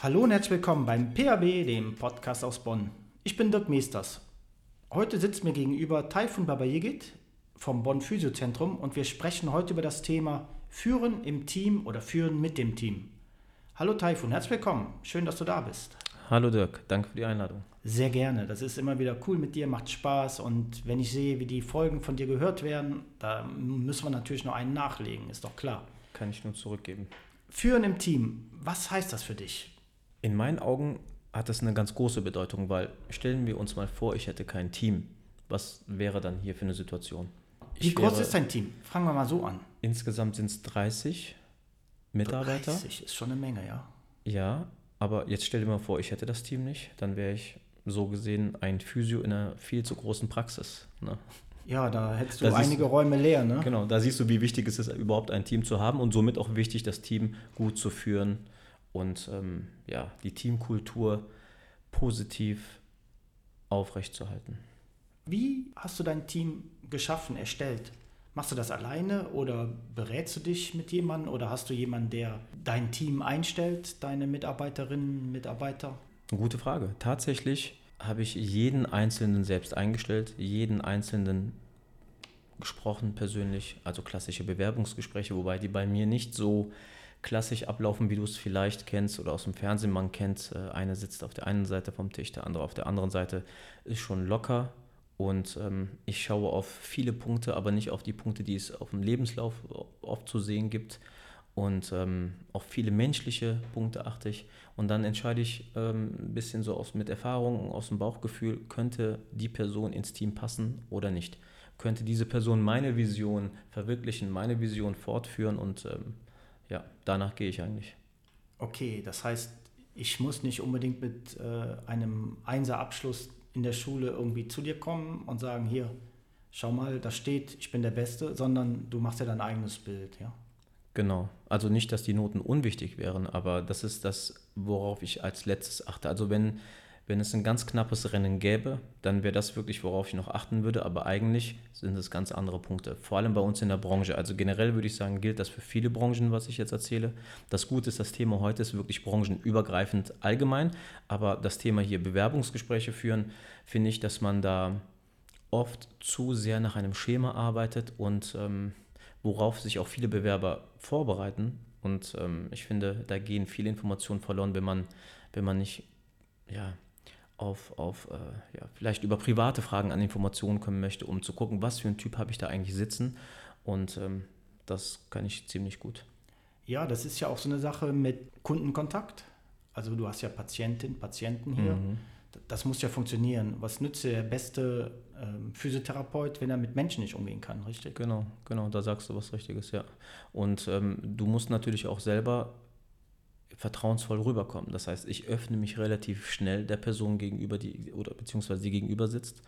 Hallo und herzlich willkommen beim PAB, dem Podcast aus Bonn. Ich bin Dirk Meesters. Heute sitzt mir gegenüber Taifun Babayigit vom Bonn Physiozentrum und wir sprechen heute über das Thema Führen im Team oder Führen mit dem Team. Hallo Taifun, herzlich willkommen. Schön, dass du da bist. Hallo Dirk, danke für die Einladung. Sehr gerne. Das ist immer wieder cool mit dir, macht Spaß. Und wenn ich sehe, wie die Folgen von dir gehört werden, da müssen wir natürlich noch einen nachlegen, ist doch klar. Kann ich nur zurückgeben. Führen im Team, was heißt das für dich? In meinen Augen hat das eine ganz große Bedeutung, weil stellen wir uns mal vor, ich hätte kein Team. Was wäre dann hier für eine Situation? Ich wie groß ist dein Team? Fangen wir mal so an. Insgesamt sind es 30 Mitarbeiter. 30 ist schon eine Menge, ja. Ja, aber jetzt stell dir mal vor, ich hätte das Team nicht, dann wäre ich so gesehen ein Physio in einer viel zu großen Praxis. Ne? Ja, da hättest du da einige siehst, Räume leer. Ne? Genau, da siehst du, wie wichtig es ist, überhaupt ein Team zu haben und somit auch wichtig, das Team gut zu führen und ähm, ja, die Teamkultur positiv aufrechtzuerhalten. Wie hast du dein Team geschaffen, erstellt? Machst du das alleine oder berätst du dich mit jemandem oder hast du jemanden, der dein Team einstellt, deine Mitarbeiterinnen, Mitarbeiter? Gute Frage. Tatsächlich habe ich jeden Einzelnen selbst eingestellt, jeden Einzelnen gesprochen persönlich, also klassische Bewerbungsgespräche, wobei die bei mir nicht so klassisch ablaufen, wie du es vielleicht kennst oder aus dem Fernsehen man kennt. Äh, einer sitzt auf der einen Seite vom Tisch, der andere auf der anderen Seite, ist schon locker und ähm, ich schaue auf viele Punkte, aber nicht auf die Punkte, die es auf dem Lebenslauf oft zu sehen gibt. Und ähm, auf viele menschliche Punkte achte ich. Und dann entscheide ich ähm, ein bisschen so aus, mit Erfahrung, aus dem Bauchgefühl, könnte die Person ins Team passen oder nicht. Könnte diese Person meine Vision verwirklichen, meine Vision fortführen und ähm, ja, danach gehe ich eigentlich. Okay, das heißt, ich muss nicht unbedingt mit äh, einem Einser-Abschluss in der Schule irgendwie zu dir kommen und sagen, hier, schau mal, da steht, ich bin der Beste, sondern du machst ja dein eigenes Bild, ja. Genau. Also nicht, dass die Noten unwichtig wären, aber das ist das, worauf ich als letztes achte. Also wenn, wenn es ein ganz knappes Rennen gäbe, dann wäre das wirklich, worauf ich noch achten würde. Aber eigentlich sind es ganz andere Punkte. Vor allem bei uns in der Branche. Also generell würde ich sagen, gilt das für viele Branchen, was ich jetzt erzähle. Das Gute ist, das Thema heute ist wirklich branchenübergreifend allgemein. Aber das Thema hier Bewerbungsgespräche führen, finde ich, dass man da oft zu sehr nach einem Schema arbeitet und ähm, worauf sich auch viele Bewerber vorbereiten. Und ähm, ich finde, da gehen viele Informationen verloren, wenn man, wenn man nicht ja, auf, auf äh, ja, vielleicht über private Fragen an Informationen kommen möchte, um zu gucken, was für ein Typ habe ich da eigentlich sitzen. Und ähm, das kann ich ziemlich gut. Ja, das ist ja auch so eine Sache mit Kundenkontakt. Also du hast ja Patientinnen, Patienten hier. Mhm das muss ja funktionieren. Was nützt der beste ähm, Physiotherapeut, wenn er mit Menschen nicht umgehen kann, richtig? Genau, genau, da sagst du was Richtiges, ja. Und ähm, du musst natürlich auch selber vertrauensvoll rüberkommen. Das heißt, ich öffne mich relativ schnell der Person gegenüber, die oder beziehungsweise die gegenüber sitzt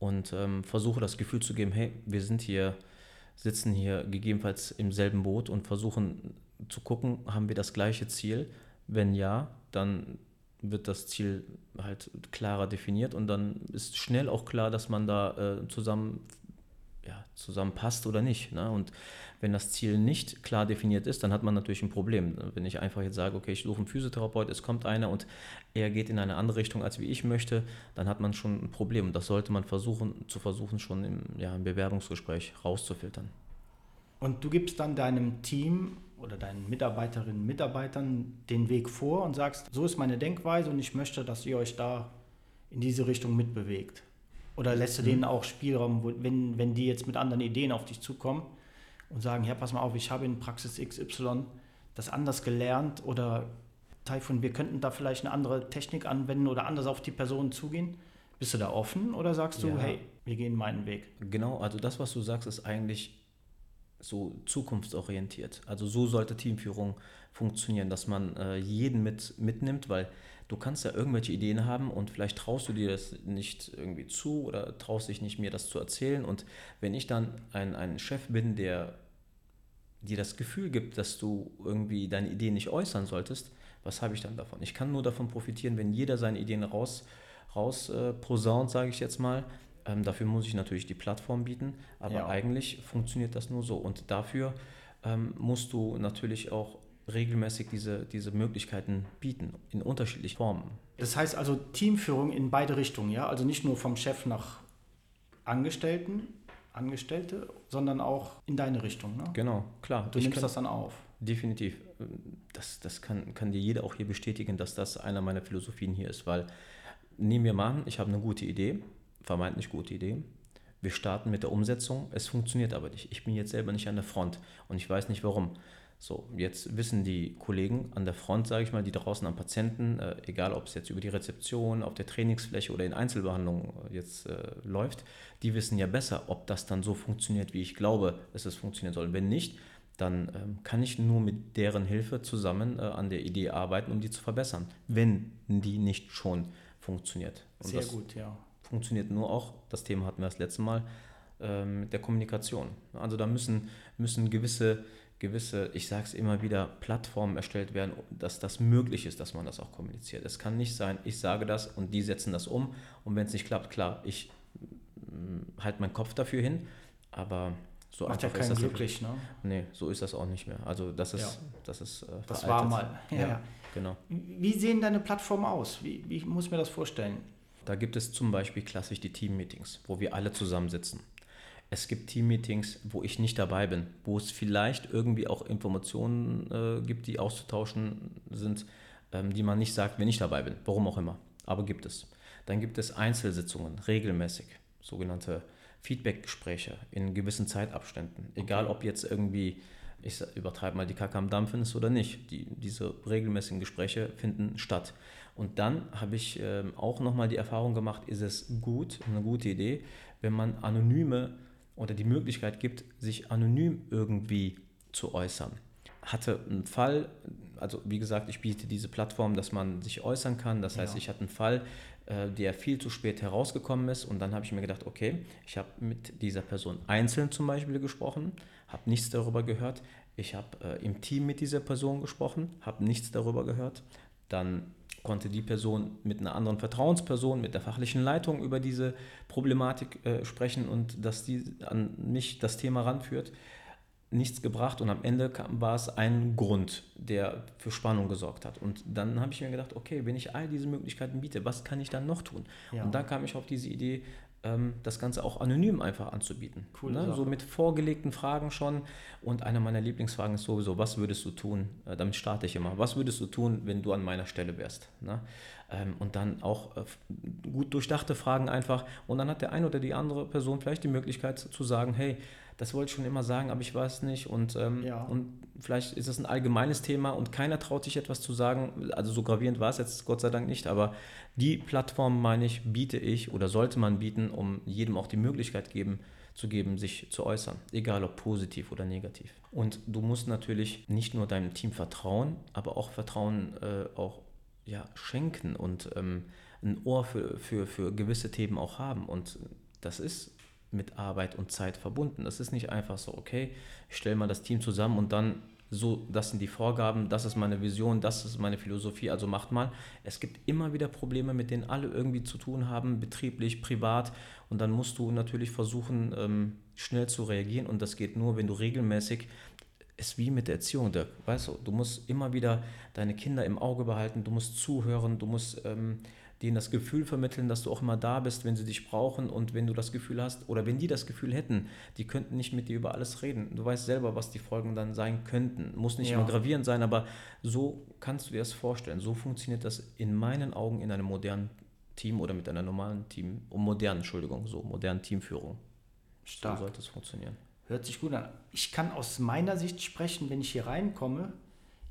und ähm, versuche das Gefühl zu geben, hey, wir sind hier, sitzen hier gegebenenfalls im selben Boot und versuchen zu gucken, haben wir das gleiche Ziel? Wenn ja, dann wird das Ziel halt klarer definiert und dann ist schnell auch klar, dass man da äh, zusammen, ja, zusammenpasst oder nicht. Ne? Und wenn das Ziel nicht klar definiert ist, dann hat man natürlich ein Problem. Wenn ich einfach jetzt sage, okay, ich suche einen Physiotherapeut, es kommt einer und er geht in eine andere Richtung, als wie ich möchte, dann hat man schon ein Problem. Und das sollte man versuchen, zu versuchen, schon im, ja, im Bewerbungsgespräch rauszufiltern. Und du gibst dann deinem Team oder deinen Mitarbeiterinnen und Mitarbeitern den Weg vor und sagst, so ist meine Denkweise und ich möchte, dass ihr euch da in diese Richtung mitbewegt. Oder lässt du mhm. denen auch Spielraum, wenn, wenn die jetzt mit anderen Ideen auf dich zukommen und sagen, ja, pass mal auf, ich habe in Praxis XY das anders gelernt oder Taifun, wir könnten da vielleicht eine andere Technik anwenden oder anders auf die Person zugehen. Bist du da offen oder sagst du, ja. hey, wir gehen meinen Weg? Genau, also das, was du sagst, ist eigentlich so zukunftsorientiert. Also so sollte Teamführung funktionieren, dass man äh, jeden mit, mitnimmt, weil du kannst ja irgendwelche Ideen haben und vielleicht traust du dir das nicht irgendwie zu oder traust dich nicht mir das zu erzählen. Und wenn ich dann ein, ein Chef bin, der dir das Gefühl gibt, dass du irgendwie deine Ideen nicht äußern solltest, was habe ich dann davon? Ich kann nur davon profitieren, wenn jeder seine Ideen raus, raus äh, posaunt, sage ich jetzt mal, ähm, dafür muss ich natürlich die Plattform bieten, aber ja. eigentlich funktioniert das nur so. Und dafür ähm, musst du natürlich auch regelmäßig diese, diese Möglichkeiten bieten, in unterschiedlichen Formen. Das heißt also Teamführung in beide Richtungen, ja? Also nicht nur vom Chef nach Angestellten, Angestellte, sondern auch in deine Richtung. Ne? Genau, klar. Du nimmst kann, das dann auf. Definitiv. Das, das kann, kann dir jeder auch hier bestätigen, dass das einer meiner Philosophien hier ist, weil nehmen wir mal an, ich habe eine gute Idee, vermeintlich gute Idee. Wir starten mit der Umsetzung, es funktioniert aber nicht. Ich bin jetzt selber nicht an der Front und ich weiß nicht warum. So, jetzt wissen die Kollegen an der Front, sage ich mal, die draußen am Patienten, äh, egal ob es jetzt über die Rezeption, auf der Trainingsfläche oder in Einzelbehandlung äh, jetzt äh, läuft, die wissen ja besser, ob das dann so funktioniert, wie ich glaube, dass es funktionieren soll. Wenn nicht, dann ähm, kann ich nur mit deren Hilfe zusammen äh, an der Idee arbeiten, um die zu verbessern, wenn die nicht schon funktioniert. Und Sehr gut, ja. Funktioniert nur auch, das Thema hatten wir das letzte Mal, äh, mit der Kommunikation. Also da müssen, müssen gewisse, gewisse, ich sage es immer wieder, Plattformen erstellt werden, dass das möglich ist, dass man das auch kommuniziert. Es kann nicht sein, ich sage das und die setzen das um und wenn es nicht klappt, klar, ich mm, halte meinen Kopf dafür hin, aber so Macht ja keinen ist glücklich, ne? Nee, so ist das auch nicht mehr. Also das ist, ja. das ist äh, Das war mal. Ja, ja, genau. Wie sehen deine Plattformen aus? Wie, wie muss ich mir das vorstellen? Da gibt es zum Beispiel klassisch die Team-Meetings, wo wir alle zusammensitzen. Es gibt Team-Meetings, wo ich nicht dabei bin, wo es vielleicht irgendwie auch Informationen äh, gibt, die auszutauschen sind, ähm, die man nicht sagt, wenn ich dabei bin. Warum auch immer. Aber gibt es. Dann gibt es Einzelsitzungen, regelmäßig, sogenannte Feedbackgespräche in gewissen Zeitabständen. Egal, ob jetzt irgendwie, ich übertreibe mal, die Kacke am Dampfen ist oder nicht. Die, diese regelmäßigen Gespräche finden statt. Und dann habe ich äh, auch nochmal die Erfahrung gemacht, ist es gut, eine gute Idee, wenn man anonyme oder die Möglichkeit gibt, sich anonym irgendwie zu äußern. Hatte einen Fall, also wie gesagt, ich biete diese Plattform, dass man sich äußern kann. Das heißt, ja. ich hatte einen Fall, äh, der viel zu spät herausgekommen ist. Und dann habe ich mir gedacht, okay, ich habe mit dieser Person einzeln zum Beispiel gesprochen, habe nichts darüber gehört. Ich habe äh, im Team mit dieser Person gesprochen, habe nichts darüber gehört. Dann konnte die Person mit einer anderen Vertrauensperson, mit der fachlichen Leitung über diese Problematik äh, sprechen und dass die an mich das Thema ranführt nichts gebracht und am Ende kam, war es ein Grund, der für Spannung gesorgt hat. Und dann habe ich mir gedacht, okay, wenn ich all diese Möglichkeiten biete, was kann ich dann noch tun? Ja. Und da kam ich auf diese Idee, das Ganze auch anonym einfach anzubieten. Cool, ne? So mit vorgelegten Fragen schon. Und eine meiner Lieblingsfragen ist sowieso, was würdest du tun? Äh, damit starte ich immer. Was würdest du tun, wenn du an meiner Stelle wärst? Ne? Ähm, und dann auch äh, gut durchdachte Fragen einfach. Und dann hat der eine oder die andere Person vielleicht die Möglichkeit zu sagen, hey, das wollte ich schon immer sagen, aber ich weiß nicht. Und, ähm, ja. und vielleicht ist es ein allgemeines Thema und keiner traut sich etwas zu sagen. Also so gravierend war es jetzt Gott sei Dank nicht, aber die Plattform, meine ich, biete ich oder sollte man bieten, um jedem auch die Möglichkeit geben, zu geben, sich zu äußern, egal ob positiv oder negativ. Und du musst natürlich nicht nur deinem Team vertrauen, aber auch Vertrauen äh, auch ja, schenken und ähm, ein Ohr für, für, für gewisse Themen auch haben. Und das ist mit Arbeit und Zeit verbunden. Das ist nicht einfach so, okay, ich stelle mal das Team zusammen und dann so, das sind die Vorgaben, das ist meine Vision, das ist meine Philosophie, also macht mal. Es gibt immer wieder Probleme, mit denen alle irgendwie zu tun haben, betrieblich, privat. Und dann musst du natürlich versuchen, ähm, schnell zu reagieren. Und das geht nur, wenn du regelmäßig, ist wie mit der Erziehung, Dirk, weißt du, du musst immer wieder deine Kinder im Auge behalten, du musst zuhören, du musst... Ähm, denen das Gefühl vermitteln, dass du auch immer da bist, wenn sie dich brauchen und wenn du das Gefühl hast, oder wenn die das Gefühl hätten, die könnten nicht mit dir über alles reden. Du weißt selber, was die Folgen dann sein könnten. Muss nicht ja. immer gravierend sein, aber so kannst du dir das vorstellen. So funktioniert das in meinen Augen in einem modernen Team oder mit einer normalen Team, um modernen, Entschuldigung, so modernen Teamführung. Stark. So sollte es funktionieren. Hört sich gut an. Ich kann aus meiner Sicht sprechen, wenn ich hier reinkomme.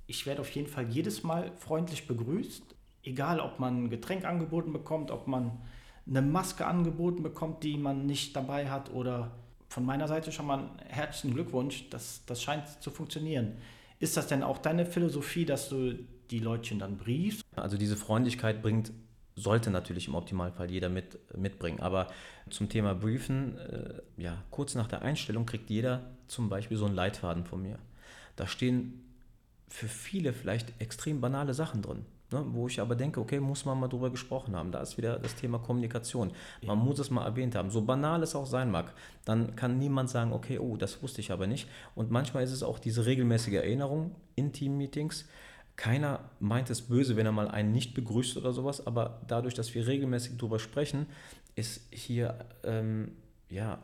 Ich werde auf jeden Fall jedes Mal freundlich begrüßt egal ob man ein Getränk angeboten bekommt, ob man eine Maske angeboten bekommt, die man nicht dabei hat oder von meiner Seite schon mal einen herzlichen Glückwunsch, das, das scheint zu funktionieren. Ist das denn auch deine Philosophie, dass du die Leutchen dann briefst? Also diese Freundlichkeit bringt, sollte natürlich im Optimalfall jeder mit, mitbringen. Aber zum Thema Briefen, äh, ja, kurz nach der Einstellung kriegt jeder zum Beispiel so einen Leitfaden von mir. Da stehen für viele vielleicht extrem banale Sachen drin. Ne, wo ich aber denke, okay, muss man mal drüber gesprochen haben. Da ist wieder das Thema Kommunikation. Man ja. muss es mal erwähnt haben. So banal es auch sein mag, dann kann niemand sagen, okay, oh, das wusste ich aber nicht. Und manchmal ist es auch diese regelmäßige Erinnerung in Team-Meetings. Keiner meint es böse, wenn er mal einen nicht begrüßt oder sowas, aber dadurch, dass wir regelmäßig drüber sprechen, ist hier ähm, ja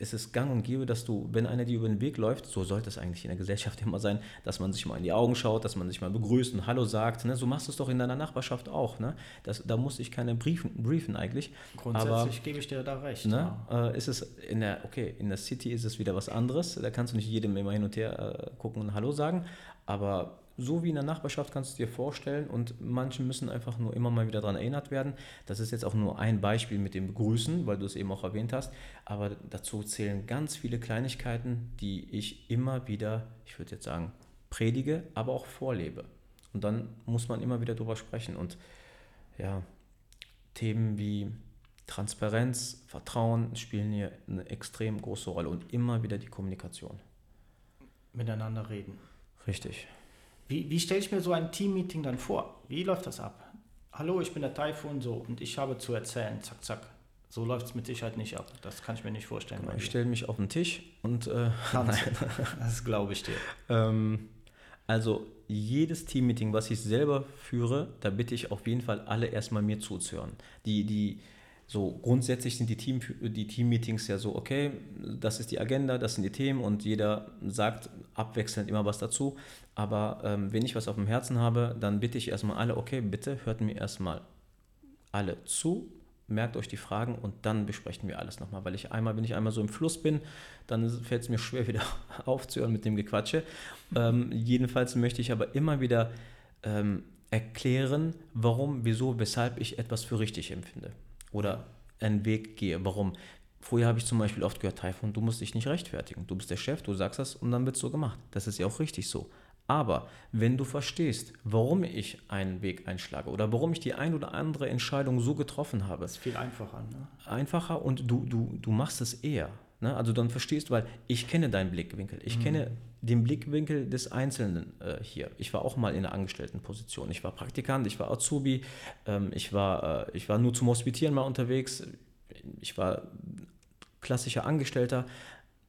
es ist gang und gäbe, dass du, wenn einer dir über den Weg läuft, so sollte es eigentlich in der Gesellschaft immer sein, dass man sich mal in die Augen schaut, dass man sich mal begrüßt und Hallo sagt. Ne? So machst du es doch in deiner Nachbarschaft auch. Ne? Das, da muss ich keine briefen, briefen eigentlich. Grundsätzlich Aber, gebe ich dir da recht. Ne? Ja. Äh, ist es in der, okay, in der City ist es wieder was anderes. Da kannst du nicht jedem immer hin und her äh, gucken und Hallo sagen. Aber so wie in der Nachbarschaft kannst du dir vorstellen und manche müssen einfach nur immer mal wieder daran erinnert werden. Das ist jetzt auch nur ein Beispiel mit dem Begrüßen, weil du es eben auch erwähnt hast, aber dazu zählen ganz viele Kleinigkeiten, die ich immer wieder, ich würde jetzt sagen, predige, aber auch vorlebe. Und dann muss man immer wieder drüber sprechen und ja, Themen wie Transparenz, Vertrauen spielen hier eine extrem große Rolle und immer wieder die Kommunikation. Miteinander reden. Richtig. Wie, wie stelle ich mir so ein Team-Meeting dann vor? Wie läuft das ab? Hallo, ich bin der Taifun so und ich habe zu erzählen, zack, zack. So läuft es mit Sicherheit nicht ab. Das kann ich mir nicht vorstellen. Genau, ich stelle mich auf den Tisch und. Äh, das glaube ich dir. ähm, also, jedes Team-Meeting, was ich selber führe, da bitte ich auf jeden Fall alle erstmal mir zuzuhören. Die, die, so grundsätzlich sind die, Team, die Team-Meetings ja so, okay, das ist die Agenda, das sind die Themen und jeder sagt abwechselnd immer was dazu. Aber ähm, wenn ich was auf dem Herzen habe, dann bitte ich erstmal alle, okay, bitte hört mir erstmal alle zu, merkt euch die Fragen und dann besprechen wir alles nochmal. Weil ich einmal, wenn ich einmal so im Fluss bin, dann fällt es mir schwer, wieder aufzuhören mit dem Gequatsche. Ähm, jedenfalls möchte ich aber immer wieder ähm, erklären, warum, wieso, weshalb ich etwas für richtig empfinde oder einen Weg gehe. Warum? Früher habe ich zum Beispiel oft gehört, Taifun, du musst dich nicht rechtfertigen. Du bist der Chef, du sagst das und dann wird es so gemacht. Das ist ja auch richtig so. Aber wenn du verstehst, warum ich einen Weg einschlage oder warum ich die ein oder andere Entscheidung so getroffen habe. Das ist viel einfacher. Ne? Einfacher und du, du, du machst es eher. Ne? Also dann verstehst, weil ich kenne deinen Blickwinkel. Ich mhm. kenne den Blickwinkel des Einzelnen äh, hier. Ich war auch mal in der Angestelltenposition. Ich war Praktikant, ich war Azubi, ähm, ich, war, äh, ich war nur zum Hospitieren mal unterwegs, ich war klassischer Angestellter.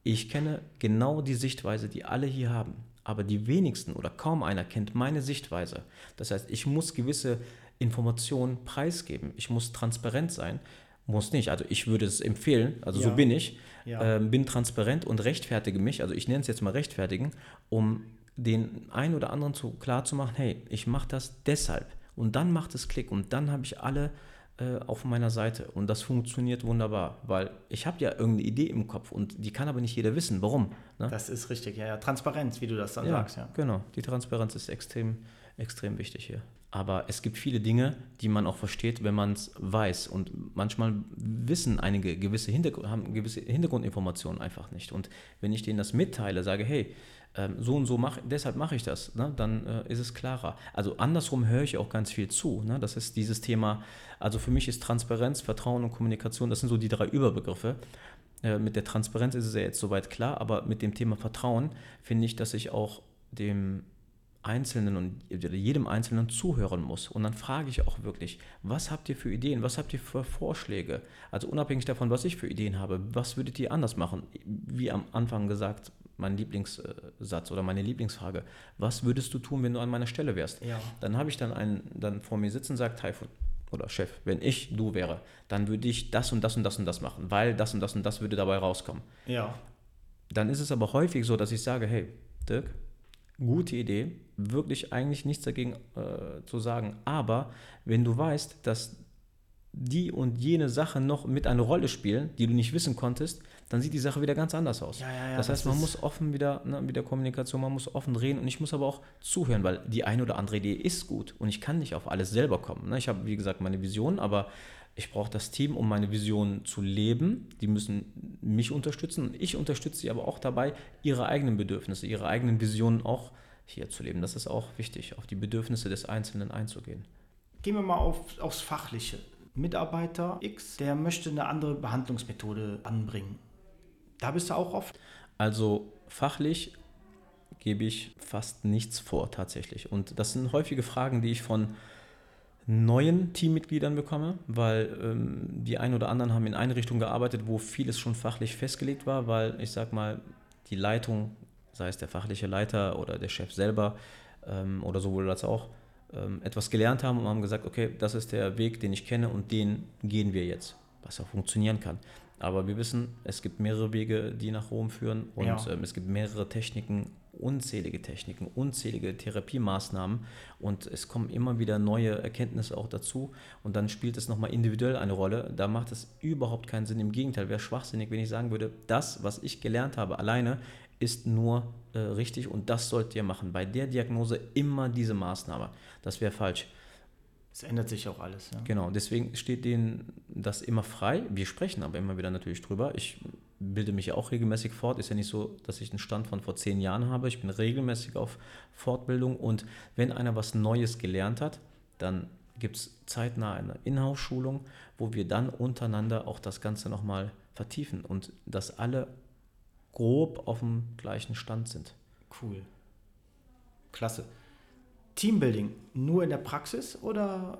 Ich kenne genau die Sichtweise, die alle hier haben. Aber die wenigsten oder kaum einer kennt meine Sichtweise. Das heißt, ich muss gewisse Informationen preisgeben. Ich muss transparent sein. Muss nicht. Also ich würde es empfehlen, also ja. so bin ich ja. äh, bin transparent und rechtfertige mich, also ich nenne es jetzt mal rechtfertigen, um den einen oder anderen zu, klar zu machen, hey, ich mache das deshalb. Und dann macht es Klick und dann habe ich alle äh, auf meiner Seite. Und das funktioniert wunderbar, weil ich habe ja irgendeine Idee im Kopf und die kann aber nicht jeder wissen. Warum? Ne? Das ist richtig, ja, ja. Transparenz, wie du das dann ja, sagst. Ja, genau. Die Transparenz ist extrem, extrem wichtig hier. Aber es gibt viele Dinge, die man auch versteht, wenn man es weiß. Und manchmal wissen einige gewisse, Hintergrund, haben gewisse Hintergrundinformationen einfach nicht. Und wenn ich denen das mitteile, sage, hey, ähm, so und so mach, deshalb mache ich das, ne, dann äh, ist es klarer. Also andersrum höre ich auch ganz viel zu. Ne? Das ist dieses Thema, also für mich ist Transparenz, Vertrauen und Kommunikation, das sind so die drei Überbegriffe. Äh, mit der Transparenz ist es ja jetzt soweit klar, aber mit dem Thema Vertrauen finde ich, dass ich auch dem Einzelnen und jedem Einzelnen zuhören muss. Und dann frage ich auch wirklich, was habt ihr für Ideen, was habt ihr für Vorschläge? Also unabhängig davon, was ich für Ideen habe, was würdet ihr anders machen? Wie am Anfang gesagt, mein Lieblingssatz oder meine Lieblingsfrage, was würdest du tun, wenn du an meiner Stelle wärst? Ja. Dann habe ich dann einen dann vor mir sitzen und sagt, Taifun oder Chef, wenn ich du wäre, dann würde ich das und das und das und das machen, weil das und das und das würde dabei rauskommen. Ja. Dann ist es aber häufig so, dass ich sage, hey, Dirk, gute Idee, wirklich eigentlich nichts dagegen äh, zu sagen. Aber wenn du weißt, dass die und jene Sache noch mit eine Rolle spielen, die du nicht wissen konntest, dann sieht die Sache wieder ganz anders aus. Ja, ja, ja, das heißt, man muss offen wieder, ne, wieder Kommunikation, man muss offen reden und ich muss aber auch zuhören, weil die eine oder andere Idee ist gut und ich kann nicht auf alles selber kommen. Ne? Ich habe, wie gesagt, meine Vision, aber ich brauche das Team, um meine Vision zu leben. Die müssen mich unterstützen und ich unterstütze sie aber auch dabei, ihre eigenen Bedürfnisse, ihre eigenen Visionen auch hier zu leben. Das ist auch wichtig, auf die Bedürfnisse des Einzelnen einzugehen. Gehen wir mal auf, aufs Fachliche. Mitarbeiter X, der möchte eine andere Behandlungsmethode anbringen. Da bist du auch oft? Also fachlich gebe ich fast nichts vor tatsächlich. Und das sind häufige Fragen, die ich von neuen Teammitgliedern bekomme, weil ähm, die einen oder anderen haben in eine Richtung gearbeitet, wo vieles schon fachlich festgelegt war, weil ich sag mal, die Leitung, sei es der fachliche Leiter oder der Chef selber ähm, oder sowohl als auch, ähm, etwas gelernt haben und haben gesagt, okay, das ist der Weg, den ich kenne und den gehen wir jetzt, was auch funktionieren kann. Aber wir wissen, es gibt mehrere Wege, die nach Rom führen und ja. ähm, es gibt mehrere Techniken, unzählige Techniken, unzählige Therapiemaßnahmen und es kommen immer wieder neue Erkenntnisse auch dazu und dann spielt es nochmal individuell eine Rolle. Da macht es überhaupt keinen Sinn. Im Gegenteil, wäre schwachsinnig, wenn ich sagen würde, das, was ich gelernt habe alleine, ist nur äh, richtig und das sollt ihr machen. Bei der Diagnose immer diese Maßnahme. Das wäre falsch. Es ändert sich auch alles. Ja. Genau, deswegen steht denen das immer frei. Wir sprechen aber immer wieder natürlich drüber. Ich bilde mich auch regelmäßig fort. Ist ja nicht so, dass ich einen Stand von vor zehn Jahren habe. Ich bin regelmäßig auf Fortbildung und wenn einer was Neues gelernt hat, dann gibt es zeitnah eine Inhouse-Schulung, wo wir dann untereinander auch das Ganze nochmal vertiefen und dass alle grob auf dem gleichen Stand sind. Cool. Klasse. Teambuilding nur in der Praxis oder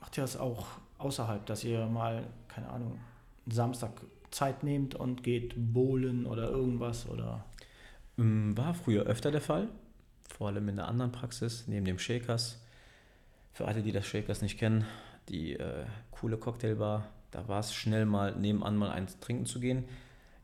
macht ihr das auch außerhalb, dass ihr mal, keine Ahnung, Samstag Zeit nehmt und geht bowlen oder irgendwas oder? Mm, war früher öfter der Fall, vor allem in der anderen Praxis, neben dem Shakers. Für alle, die das Shakers nicht kennen, die äh, coole Cocktailbar, da war es schnell mal nebenan mal eins trinken zu gehen.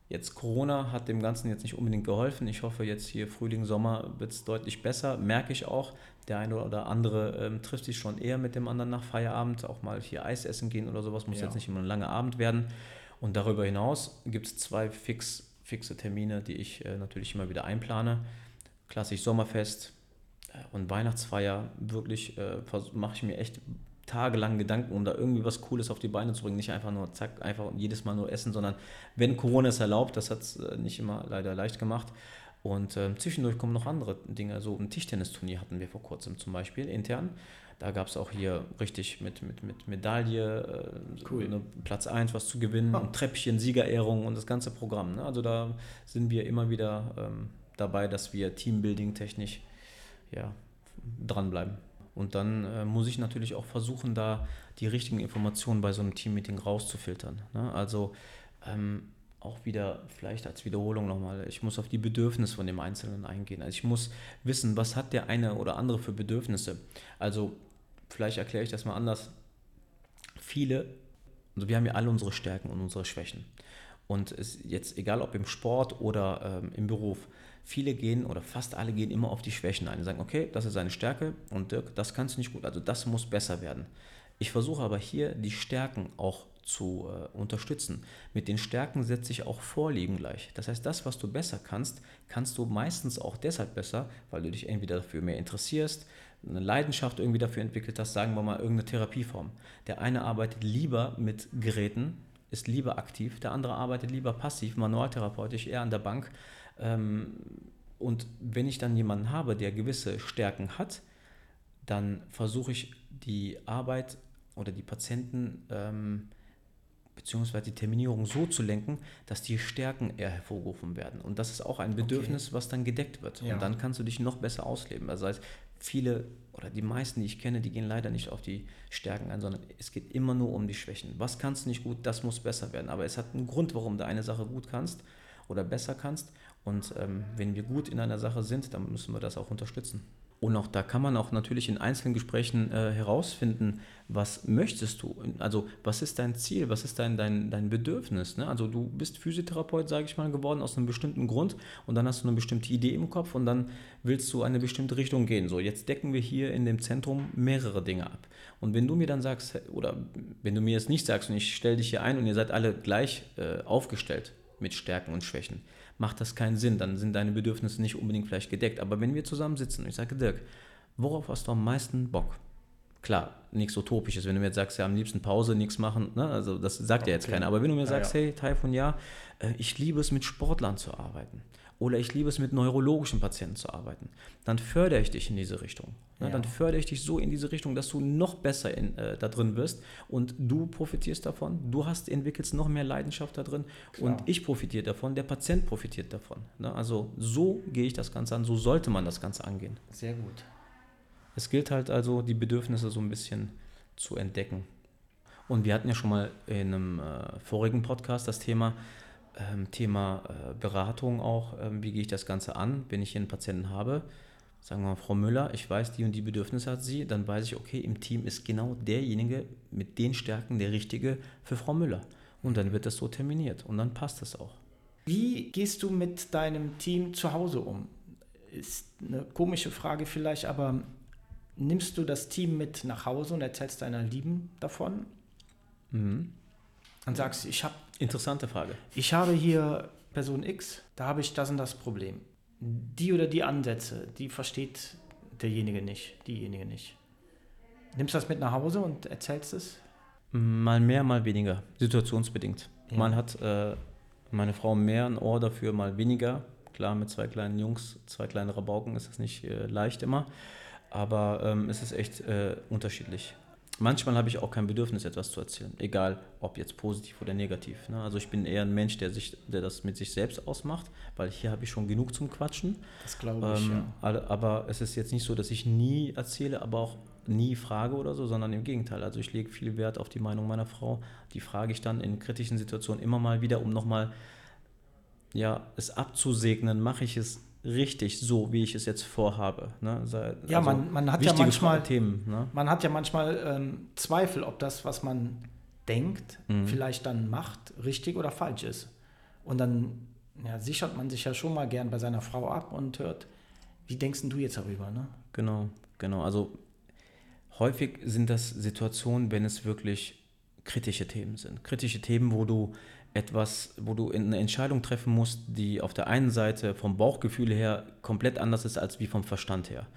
Jetzt Corona hat dem Ganzen jetzt nicht unbedingt geholfen. Ich hoffe, jetzt hier Frühling, Sommer wird es deutlich besser. Merke ich auch. Der eine oder andere ähm, trifft sich schon eher mit dem anderen nach Feierabend. Auch mal hier Eis essen gehen oder sowas. Muss ja. jetzt nicht immer ein langer Abend werden. Und darüber hinaus gibt es zwei fix, fixe Termine, die ich äh, natürlich immer wieder einplane. Klassisch Sommerfest äh, und Weihnachtsfeier. Wirklich äh, mache ich mir echt tagelang Gedanken, um da irgendwie was Cooles auf die Beine zu bringen. Nicht einfach nur zack, einfach jedes Mal nur essen, sondern wenn Corona es erlaubt, das hat es äh, nicht immer leider leicht gemacht. Und äh, zwischendurch kommen noch andere Dinge. So ein Tischtennisturnier hatten wir vor kurzem zum Beispiel intern. Da gab es auch hier richtig mit, mit, mit Medaille, äh, cool. eine Platz 1 was zu gewinnen, oh. Treppchen, Siegerehrung und das ganze Programm. Ne? Also da sind wir immer wieder ähm, dabei, dass wir Teambuilding technisch ja, dranbleiben. Und dann äh, muss ich natürlich auch versuchen, da die richtigen Informationen bei so einem Teammeeting rauszufiltern. Ne? Also ähm, auch wieder vielleicht als Wiederholung nochmal, ich muss auf die Bedürfnisse von dem Einzelnen eingehen. Also ich muss wissen, was hat der eine oder andere für Bedürfnisse. Also vielleicht erkläre ich das mal anders. Viele, also wir haben ja alle unsere Stärken und unsere Schwächen. Und es jetzt egal ob im Sport oder ähm, im Beruf, viele gehen oder fast alle gehen immer auf die Schwächen ein. Die sagen, okay, das ist eine Stärke und Dirk, das kannst du nicht gut, also das muss besser werden. Ich versuche aber hier die Stärken auch zu äh, unterstützen. Mit den Stärken setze ich auch Vorlieben gleich. Das heißt, das, was du besser kannst, kannst du meistens auch deshalb besser, weil du dich entweder dafür mehr interessierst, eine Leidenschaft irgendwie dafür entwickelt hast, sagen wir mal irgendeine Therapieform. Der eine arbeitet lieber mit Geräten, ist lieber aktiv, der andere arbeitet lieber passiv, manualtherapeutisch, eher an der Bank ähm, und wenn ich dann jemanden habe, der gewisse Stärken hat, dann versuche ich die Arbeit oder die Patienten ähm, beziehungsweise die Terminierung so zu lenken, dass die Stärken eher hervorgerufen werden. Und das ist auch ein Bedürfnis, okay. was dann gedeckt wird. Ja. Und dann kannst du dich noch besser ausleben. Also das heißt, viele oder die meisten, die ich kenne, die gehen leider nicht auf die Stärken ein, sondern es geht immer nur um die Schwächen. Was kannst du nicht gut, das muss besser werden. Aber es hat einen Grund, warum du eine Sache gut kannst oder besser kannst. Und ähm, wenn wir gut in einer Sache sind, dann müssen wir das auch unterstützen. Und auch da kann man auch natürlich in einzelnen Gesprächen äh, herausfinden, was möchtest du? Also was ist dein Ziel? Was ist dein, dein, dein Bedürfnis? Ne? Also du bist Physiotherapeut, sage ich mal, geworden aus einem bestimmten Grund und dann hast du eine bestimmte Idee im Kopf und dann willst du eine bestimmte Richtung gehen. So, jetzt decken wir hier in dem Zentrum mehrere Dinge ab. Und wenn du mir dann sagst, oder wenn du mir jetzt nicht sagst und ich stelle dich hier ein und ihr seid alle gleich äh, aufgestellt mit Stärken und Schwächen, macht das keinen Sinn. Dann sind deine Bedürfnisse nicht unbedingt vielleicht gedeckt. Aber wenn wir zusammen sitzen und ich sage, Dirk, worauf hast du am meisten Bock? Klar, nichts Utopisches. Wenn du mir jetzt sagst, ja, am liebsten Pause, nichts machen, ne? also das sagt okay. ja jetzt keiner. Aber wenn du mir sagst, ja. hey, Taifun, ja, äh, ich liebe es, mit Sportlern zu arbeiten oder ich liebe es, mit neurologischen Patienten zu arbeiten, dann fördere ich dich in diese Richtung. Ja. Dann fördere ich dich so in diese Richtung, dass du noch besser in, äh, da drin wirst und du profitierst davon, du hast, entwickelst noch mehr Leidenschaft da drin Klar. und ich profitiere davon, der Patient profitiert davon. Ne? Also so gehe ich das Ganze an, so sollte man das Ganze angehen. Sehr gut. Es gilt halt also, die Bedürfnisse so ein bisschen zu entdecken. Und wir hatten ja schon mal in einem äh, vorigen Podcast das Thema, ähm, Thema äh, Beratung auch, ähm, wie gehe ich das Ganze an, wenn ich hier einen Patienten habe. Sagen wir mal, Frau Müller, ich weiß, die und die Bedürfnisse hat sie, dann weiß ich, okay, im Team ist genau derjenige mit den Stärken der Richtige für Frau Müller. Und dann wird das so terminiert und dann passt das auch. Wie gehst du mit deinem Team zu Hause um? Ist eine komische Frage vielleicht, aber nimmst du das Team mit nach Hause und erzählst deiner Lieben davon? Mhm. Und sagst, ich habe Interessante Frage. ich habe hier Person X, da habe ich das und das Problem. Die oder die Ansätze, die versteht derjenige nicht, diejenige nicht. Nimmst du das mit nach Hause und erzählst es? Mal mehr, mal weniger, situationsbedingt. Ja. Mal hat äh, meine Frau mehr ein Ohr dafür, mal weniger. Klar, mit zwei kleinen Jungs, zwei kleine Rabauken ist das nicht äh, leicht immer, aber ähm, es ist echt äh, unterschiedlich. Manchmal habe ich auch kein Bedürfnis, etwas zu erzählen, egal ob jetzt positiv oder negativ. Ne? Also ich bin eher ein Mensch, der, sich, der das mit sich selbst ausmacht, weil hier habe ich schon genug zum Quatschen. Das glaube ich, Ähm, ja. Aber es ist jetzt nicht so, dass ich nie erzähle, aber auch nie frage oder so, sondern im Gegenteil. Also ich lege viel Wert auf die Meinung meiner Frau. Die frage ich dann in kritischen Situationen immer mal wieder, um nochmal ja, es abzusegnen, mache ich es richtig so, wie ich es jetzt vorhabe. Ne? Sei- Ja, man- man hat ja manchmal- Themen. Ne? Man hat ja manchmal ähm, Zweifel, ob das, was man denkt, Mhm. vielleicht dann macht, richtig oder falsch ist. Und dann ja, sichert man sich ja schon mal gern bei seiner Frau ab und hört, wie denkst denn du jetzt darüber? Ne? Genau, genau. Also häufig sind das Situationen, wenn es wirklich kritische Themen sind. Kritische Themen, wo du etwas, wo du eine Entscheidung treffen musst, die auf der einen Seite vom Bauchgefühl her komplett anders ist als wie vom Verstand her.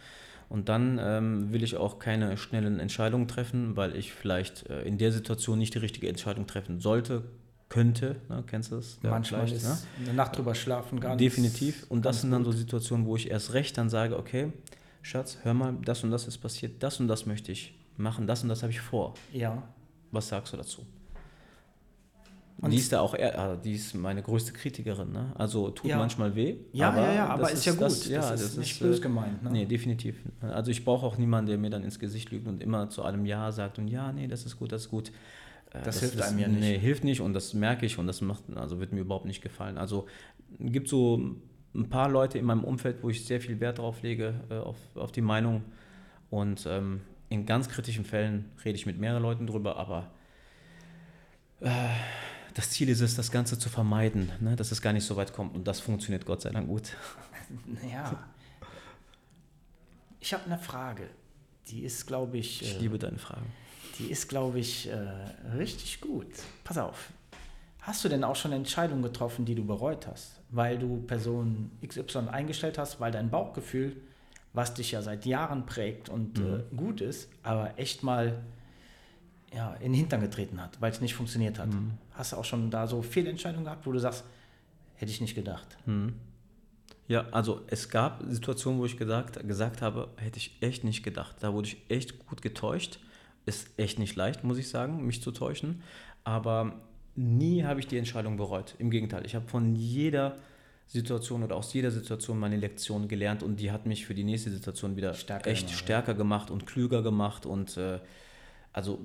Und dann ähm, will ich auch keine schnellen Entscheidungen treffen, weil ich vielleicht äh, in der Situation nicht die richtige Entscheidung treffen sollte, könnte. Ne? Kennst du das? Ja, Manchmal ist ne? eine Nacht drüber schlafen gar nicht. Definitiv. Und das sind dann so. Situationen, wo ich erst recht dann sage, okay, Schatz, hör mal, das und das ist passiert, das und das möchte ich machen, das und das habe ich vor. Ja. Was sagst du dazu? Und- die ist da auch, eher, ah, die ist meine größte Kritikerin, ne? Also tut Ja. manchmal weh. Ja, ja, ja, aber das ist ja gut. Das, ja, das ist nicht böse gemeint. Ne? Nee, definitiv. Also ich brauche auch niemanden, der mir dann ins Gesicht lügt und immer zu allem Ja sagt und ja, nee, das ist gut, das ist gut. Äh, Das hilft einem ja nicht. Nee, hilft nicht und das merke ich und das macht, also wird mir überhaupt nicht gefallen. Also gibt so ein paar Leute in meinem Umfeld, wo ich sehr viel Wert drauf lege, äh, auf, auf die Meinung und ähm, in ganz kritischen Fällen rede ich mit mehreren Leuten drüber, aber äh, das Ziel ist es, das Ganze zu vermeiden, ne? dass es gar nicht so weit kommt und das funktioniert Gott sei Dank gut. Ja. Ich habe eine Frage. Die ist, glaube ich, Ich äh, liebe deine Fragen. die ist, glaube ich, äh, richtig gut. Pass auf. Hast du denn auch schon Entscheidungen getroffen, die du bereut hast, weil du Person XY eingestellt hast, weil dein Bauchgefühl, was dich ja seit Jahren prägt und Mhm. äh, gut ist, aber echt mal ja, in den Hintern getreten hat, weil es nicht funktioniert hat? Mhm. Hast du auch schon da so Fehlentscheidungen gehabt, wo du sagst, hätte ich nicht gedacht? Hm. Ja, also es gab Situationen, wo ich gesagt, gesagt habe, hätte ich echt nicht gedacht. Da wurde ich echt gut getäuscht. Ist echt nicht leicht, muss ich sagen, mich zu täuschen. Aber nie habe ich die Entscheidung bereut. Im Gegenteil, ich habe von jeder Situation oder aus jeder Situation meine Lektion gelernt und die hat mich für die nächste Situation wieder Stärker echt gemacht, ja. stärker gemacht und klüger gemacht und äh, also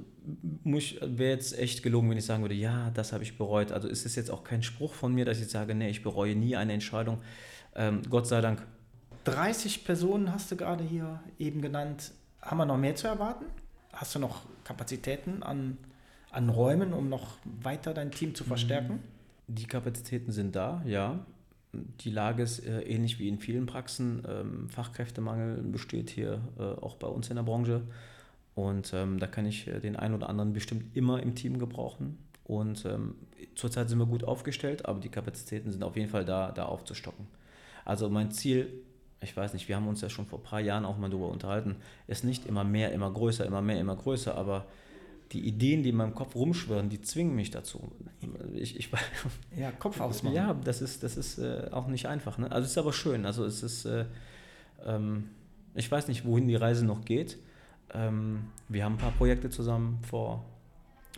wäre jetzt echt gelogen, wenn ich sagen würde, ja, das habe ich bereut. Also ist es jetzt auch kein Spruch von mir, dass ich sage, nee, ich bereue nie eine Entscheidung. Ähm, Gott sei Dank. 30 Personen hast du gerade hier eben genannt. Haben wir noch mehr zu erwarten? Hast du noch Kapazitäten an, an Räumen, um noch weiter dein Team zu verstärken? Die Kapazitäten sind da, ja. Die Lage ist äh, ähnlich wie in vielen Praxen. Ähm, Fachkräftemangel besteht hier äh, auch bei uns in der Branche. Und ähm, da kann ich äh, den einen oder anderen bestimmt immer im Team gebrauchen. Und ähm, zurzeit sind wir gut aufgestellt, aber die Kapazitäten sind auf jeden Fall da, da aufzustocken. Also mein Ziel, ich weiß nicht, wir haben uns ja schon vor ein paar Jahren auch mal darüber unterhalten, ist nicht immer mehr, immer größer, immer mehr, immer größer, aber die Ideen, die in meinem Kopf rumschwirren, die zwingen mich dazu. Ich, ich, Ja, Kopf ausmachen. ja, das ist, das ist äh, auch nicht einfach. Ne? Also es ist aber schön. Also es ist, äh, ähm, ich weiß nicht, wohin die Reise noch geht. Ähm, wir haben ein paar Projekte zusammen vor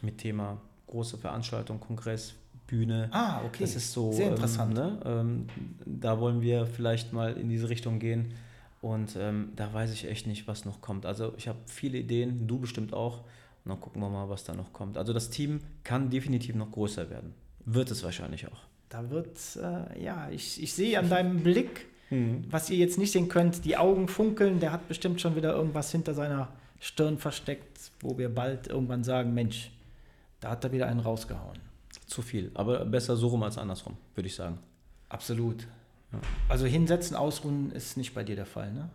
mit Thema große Veranstaltung, Kongress, Bühne. Ah, okay. Das ist so Sehr interessant. Ähm, ne? ähm, da wollen wir vielleicht mal in diese Richtung gehen. Und ähm, da weiß ich echt nicht, was noch kommt. Also ich habe viele Ideen, du bestimmt auch. dann gucken wir mal, was da noch kommt. Also das Team kann definitiv noch größer werden. Wird es wahrscheinlich auch. Da wird, äh, ja, ich, ich sehe an deinem Blick, was ihr jetzt nicht sehen könnt, die Augen funkeln. Der hat bestimmt schon wieder irgendwas hinter seiner Stirn versteckt, wo wir bald irgendwann sagen, Mensch, da hat er wieder einen rausgehauen. Zu viel, aber besser so rum als andersrum, würde ich sagen. Absolut. Also hinsetzen, ausruhen ist nicht bei dir der Fall, ne?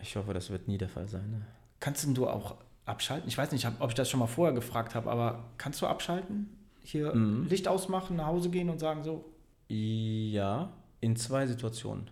Ich hoffe, das wird nie der Fall sein. Ne? Kannst denn du auch abschalten? Ich weiß nicht, ob ich das schon mal vorher gefragt habe, aber kannst du abschalten? Hier Mhm. Licht ausmachen, nach Hause gehen und sagen so, Ja, in zwei Situationen.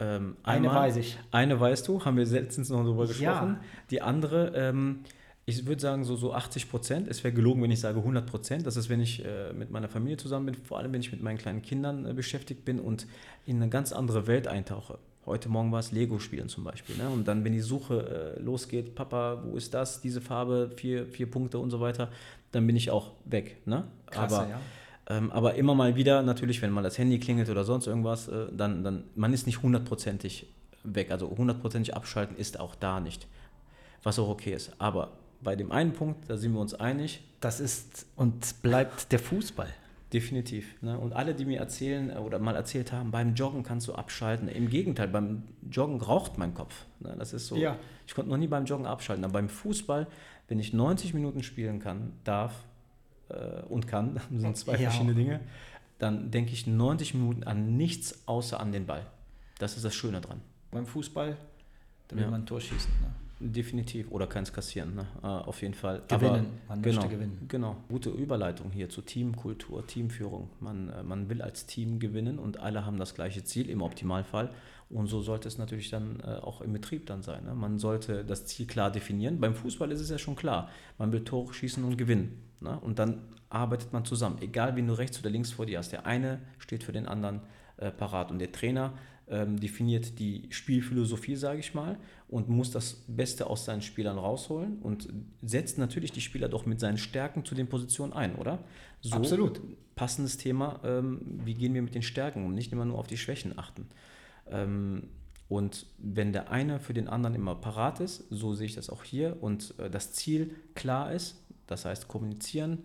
Ähm, eine einmal- weiß ich. Eine weißt du, haben wir letztens noch darüber gesprochen. Ja. Die andere, ähm, ich würde sagen so, so 80 Prozent. Es wäre gelogen, wenn ich sage 100 Prozent. Das ist, wenn ich äh, mit meiner Familie zusammen bin, vor allem wenn ich mit meinen kleinen Kindern äh, beschäftigt bin und in eine ganz andere Welt eintauche. Heute Morgen war es Lego-Spielen zum Beispiel. Ne? Und dann, wenn die Suche äh, losgeht, Papa, wo ist das, diese Farbe, vier, vier Punkte und so weiter, dann bin ich auch weg. Ne? Klasse, Aber ja. Ähm, aber immer mal wieder, natürlich, wenn mal das Handy klingelt oder sonst irgendwas, äh, dann, dann, man ist nicht hundertprozentig weg. Also hundertprozentig abschalten ist auch da nicht. Was auch okay ist. Aber bei dem einen Punkt, da sind wir uns einig, Das ist und bleibt der Fußball. definitiv. Ne? Und alle, die mir erzählen äh, oder mal erzählt haben, beim Joggen kannst du abschalten. Im Gegenteil, beim Joggen raucht mein Kopf. Ne? Das ist so. Ja. Ich konnte noch nie beim Joggen abschalten. Aber beim Fußball, wenn ich 90 Minuten spielen kann, darf äh, und kann, das sind zwei Ja. verschiedene Dinge, dann denke ich 90 Minuten an nichts außer an den Ball. Das ist das Schöne dran. Beim Fußball, da will Ja. man ein Tor schießen. Ne? Definitiv. Oder keins kassieren, ne? äh, auf jeden Fall. Gewinnen. Aber, Man genau, möchte gewinnen. Genau. Gute Überleitung hier zu Teamkultur, Teamführung. Man, äh, man will als Team gewinnen und alle haben das gleiche Ziel im Optimalfall. Und so sollte es natürlich dann äh, auch im Betrieb dann sein. Ne? Man sollte das Ziel klar definieren. Beim Fußball ist es ja schon klar. Man will Tore schießen und gewinnen. Ne? Und dann arbeitet man zusammen. Egal, wen du rechts oder links vor dir hast. Der eine steht für den anderen äh, parat. Und der Trainer ähm, definiert die Spielphilosophie, sage ich mal, und muss das Beste aus seinen Spielern rausholen und setzt natürlich die Spieler doch mit seinen Stärken zu den Positionen ein, oder? So Absolut. Passendes Thema, ähm, wie gehen wir mit den Stärken um, nicht immer nur auf die Schwächen achten. Ähm, und wenn der eine für den anderen immer parat ist, so sehe ich das auch hier, und äh, das Ziel klar ist, das heißt kommunizieren,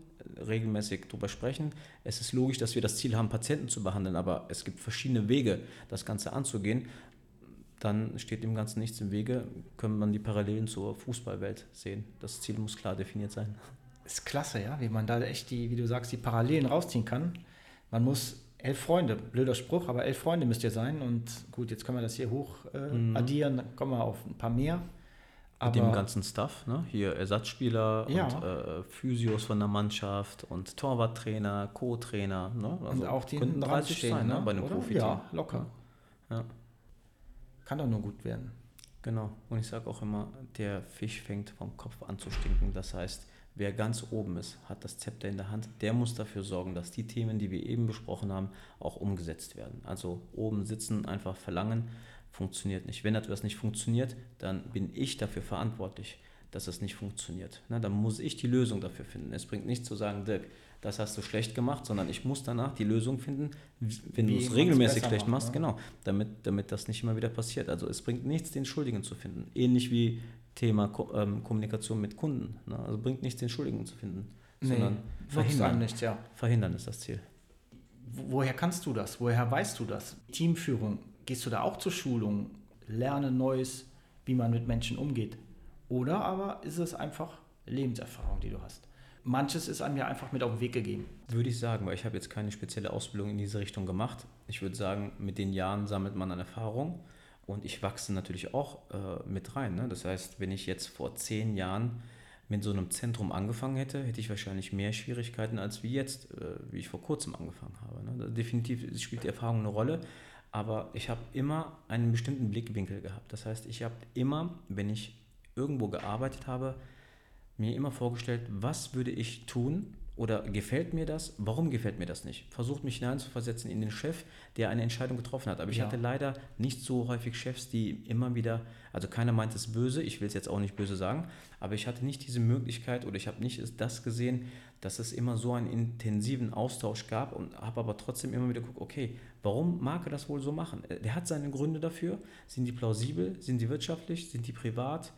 regelmäßig darüber sprechen. Es ist logisch, dass wir das Ziel haben, Patienten zu behandeln, aber es gibt verschiedene Wege, das Ganze anzugehen. Dann steht dem Ganzen nichts im Wege, können man die Parallelen zur Fußballwelt sehen. Das Ziel muss klar definiert sein. Ist klasse, ja, wie man da echt die, wie du sagst, die Parallelen rausziehen kann. Man muss elf Freunde, blöder Spruch, aber elf Freunde müsst ihr sein. Und gut, jetzt können wir das hier hoch äh, Mhm. addieren, dann kommen wir auf ein paar mehr. Mit dem ganzen Stuff, ne? hier Ersatzspieler Ja. und äh, Physios von der Mannschaft und Torwarttrainer, Co-Trainer. Ne? und auch die könnten hinten dran 30 stehen, sein, ne? ne? bei einem? Profiteam. Ja, locker. Ja. Kann doch nur gut werden. Genau. Und ich sage auch immer, der Fisch fängt vom Kopf an zu stinken. Das heißt, wer ganz oben ist, hat das Zepter in der Hand, der muss dafür sorgen, dass die Themen, die wir eben besprochen haben, auch umgesetzt werden. Also oben sitzen, einfach verlangen, funktioniert nicht. Wenn etwas nicht funktioniert, dann bin ich dafür verantwortlich, dass es nicht funktioniert. Na, dann muss ich die Lösung dafür finden. Es bringt nichts zu sagen, Dirk, das hast du schlecht gemacht, sondern ich muss danach die Lösung finden, wenn du es regelmäßig schlecht macht, machst, ne? genau, damit, damit das nicht immer wieder passiert. Also es bringt nichts, den Schuldigen zu finden. Ähnlich wie Thema Ko ähm, Kommunikation mit Kunden. Ne? Also bringt nichts, den Schuldigen zu finden, sondern nutzt einem verhindern. nichts, ja. Verhindern ist das Ziel. Wo- Woher kannst du das? Woher weißt du das? Teamführung, gehst du da auch zur Schulung? Lerne Neues, wie man mit Menschen umgeht? Oder aber ist es einfach Lebenserfahrung, die du hast? Manches ist einem ja einfach mit auf den Weg gegeben. Würde ich sagen, weil ich habe jetzt keine spezielle Ausbildung in diese Richtung gemacht. Ich würde sagen, mit den Jahren sammelt man an Erfahrung und ich wachse natürlich auch äh, mit rein. Ne? Das heißt, wenn ich jetzt vor zehn Jahren mit so einem Zentrum angefangen hätte, hätte ich wahrscheinlich mehr Schwierigkeiten als wie jetzt, äh, wie ich vor kurzem angefangen habe. Ne? Definitiv spielt die Erfahrung eine Rolle, aber ich habe immer einen bestimmten Blickwinkel gehabt. Das heißt, ich habe immer, wenn ich irgendwo gearbeitet habe, mir immer vorgestellt, was würde ich tun oder gefällt mir das, warum gefällt mir das nicht? Versucht mich hineinzuversetzen in den Chef, der eine Entscheidung getroffen hat. Aber ich Ja. hatte leider nicht so häufig Chefs, die immer wieder, also keiner meint es böse, ich will es jetzt auch nicht böse sagen, aber ich hatte nicht diese Möglichkeit oder ich habe nicht das gesehen, dass es immer so einen intensiven Austausch gab und habe aber trotzdem immer wieder geguckt, okay, warum mag er das wohl so machen? Äh, Der hat seine Gründe dafür, sind die plausibel, sind die wirtschaftlich, sind die privat?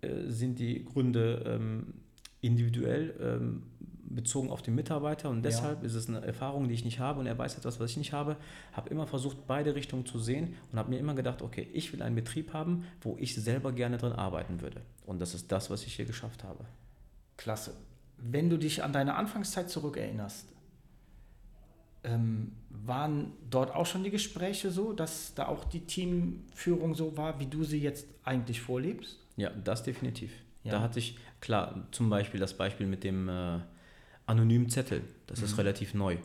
äh, sind die Gründe ähm, individuell ähm, bezogen auf den Mitarbeiter und deshalb ja. ist es eine Erfahrung, die ich nicht habe und er weiß etwas, was ich nicht habe. Habe immer versucht, beide Richtungen zu sehen und habe mir immer gedacht, okay, ich will einen Betrieb haben, wo ich selber gerne drin arbeiten würde. Und das ist das, was ich hier geschafft habe. Klasse. Wenn du dich an deine Anfangszeit zurückerinnerst, ähm, waren dort auch schon die Gespräche so, dass da auch die Teamführung so war, wie du sie jetzt eigentlich vorlebst? Ja, das definitiv. Ja. Da hatte ich, klar, zum Beispiel das Beispiel mit dem äh, anonymen Zettel. Das mhm. ist relativ neu,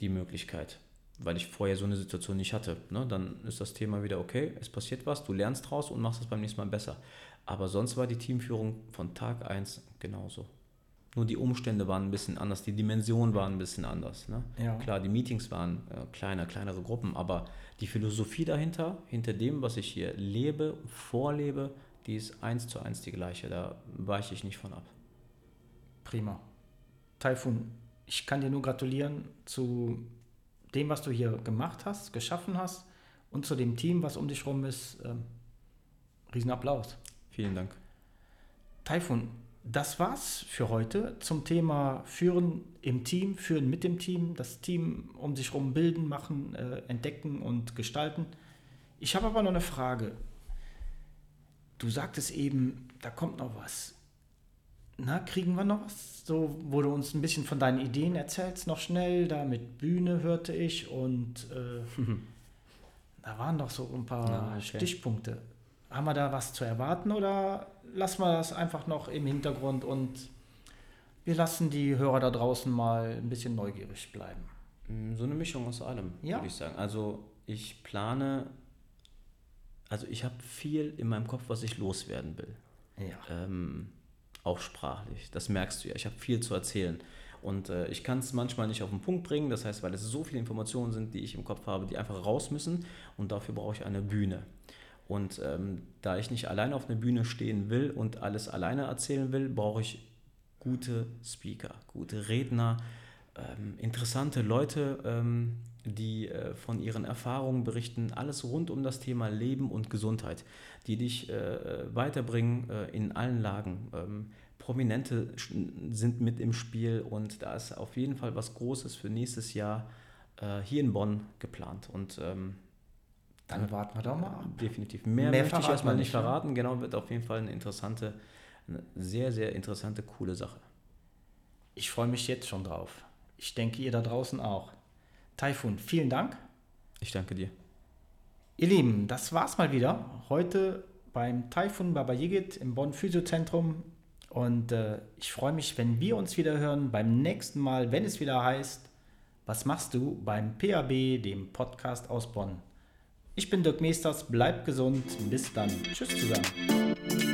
die Möglichkeit, weil ich vorher so eine Situation nicht hatte. Ne? Dann ist das Thema wieder okay, es passiert was, du lernst draus und machst es beim nächsten Mal besser. Aber sonst war die Teamführung von Tag 1 genauso. Nur die Umstände waren ein bisschen anders, die Dimension war ein bisschen anders. Ne? Ja. Klar, die Meetings waren äh, kleiner, kleinere Gruppen, aber die Philosophie dahinter, hinter dem, was ich hier lebe, vorlebe, die ist eins zu eins die gleiche. Da weiche ich nicht von ab. Prima. Taifun, ich kann dir nur gratulieren zu dem, was du hier gemacht hast, geschaffen hast und zu dem Team, was um dich herum ist. Ähm, Riesenapplaus. Vielen Dank. Taifun, das war's für heute zum Thema Führen im Team, Führen mit dem Team, das Team um sich herum bilden, machen, äh, entdecken und gestalten. Ich habe aber noch eine Frage. Du sagtest eben, da kommt noch was. Na, kriegen wir noch was? So, wo du uns ein bisschen von deinen Ideen erzählst, noch schnell, da mit Bühne hörte ich und äh, da waren doch so ein paar ja, okay. Stichpunkte. Haben wir da was zu erwarten oder lassen wir das einfach noch im Hintergrund und wir lassen die Hörer da draußen mal ein bisschen neugierig bleiben? Mm, so eine Mischung aus allem, ja. würde ich sagen. Also ich plane, also ich habe viel in meinem Kopf, was ich loswerden will. Ja. Ähm, auch sprachlich, das merkst du ja. Ich habe viel zu erzählen. Und äh, ich kann es manchmal nicht auf den Punkt bringen, das heißt, weil es so viele Informationen sind, die ich im Kopf habe, die einfach raus müssen. Und dafür brauche ich eine Bühne. Und ähm, da ich nicht alleine auf einer Bühne stehen will und alles alleine erzählen will, brauche ich gute Speaker, gute Redner, ähm, interessante Leute, ähm, die äh, von ihren Erfahrungen berichten, alles rund um das Thema Leben und Gesundheit, die dich äh, weiterbringen äh, in allen Lagen. Ähm, Prominente sind mit im Spiel und da ist auf jeden Fall was Großes für nächstes Jahr äh, hier in Bonn geplant. Und ähm, dann warten wir doch mal ab. Definitiv. Mehr, Mehr möchte ich erstmal nicht ne? verraten. Genau, wird auf jeden Fall eine interessante, eine sehr, sehr interessante, coole Sache. Ich freue mich jetzt schon drauf. Ich denke, ihr da draußen auch. Taifun, vielen Dank. Ich danke dir. Ihr Lieben, das war's mal wieder. Heute beim Taifun Baba Yigit im Bonn Physiozentrum. Und äh, ich freue mich, wenn wir uns wieder hören beim nächsten Mal, wenn es wieder heißt, was machst du beim PAB, dem Podcast aus Bonn. Ich bin Dirk Meesters, bleibt gesund, bis dann. Tschüss zusammen.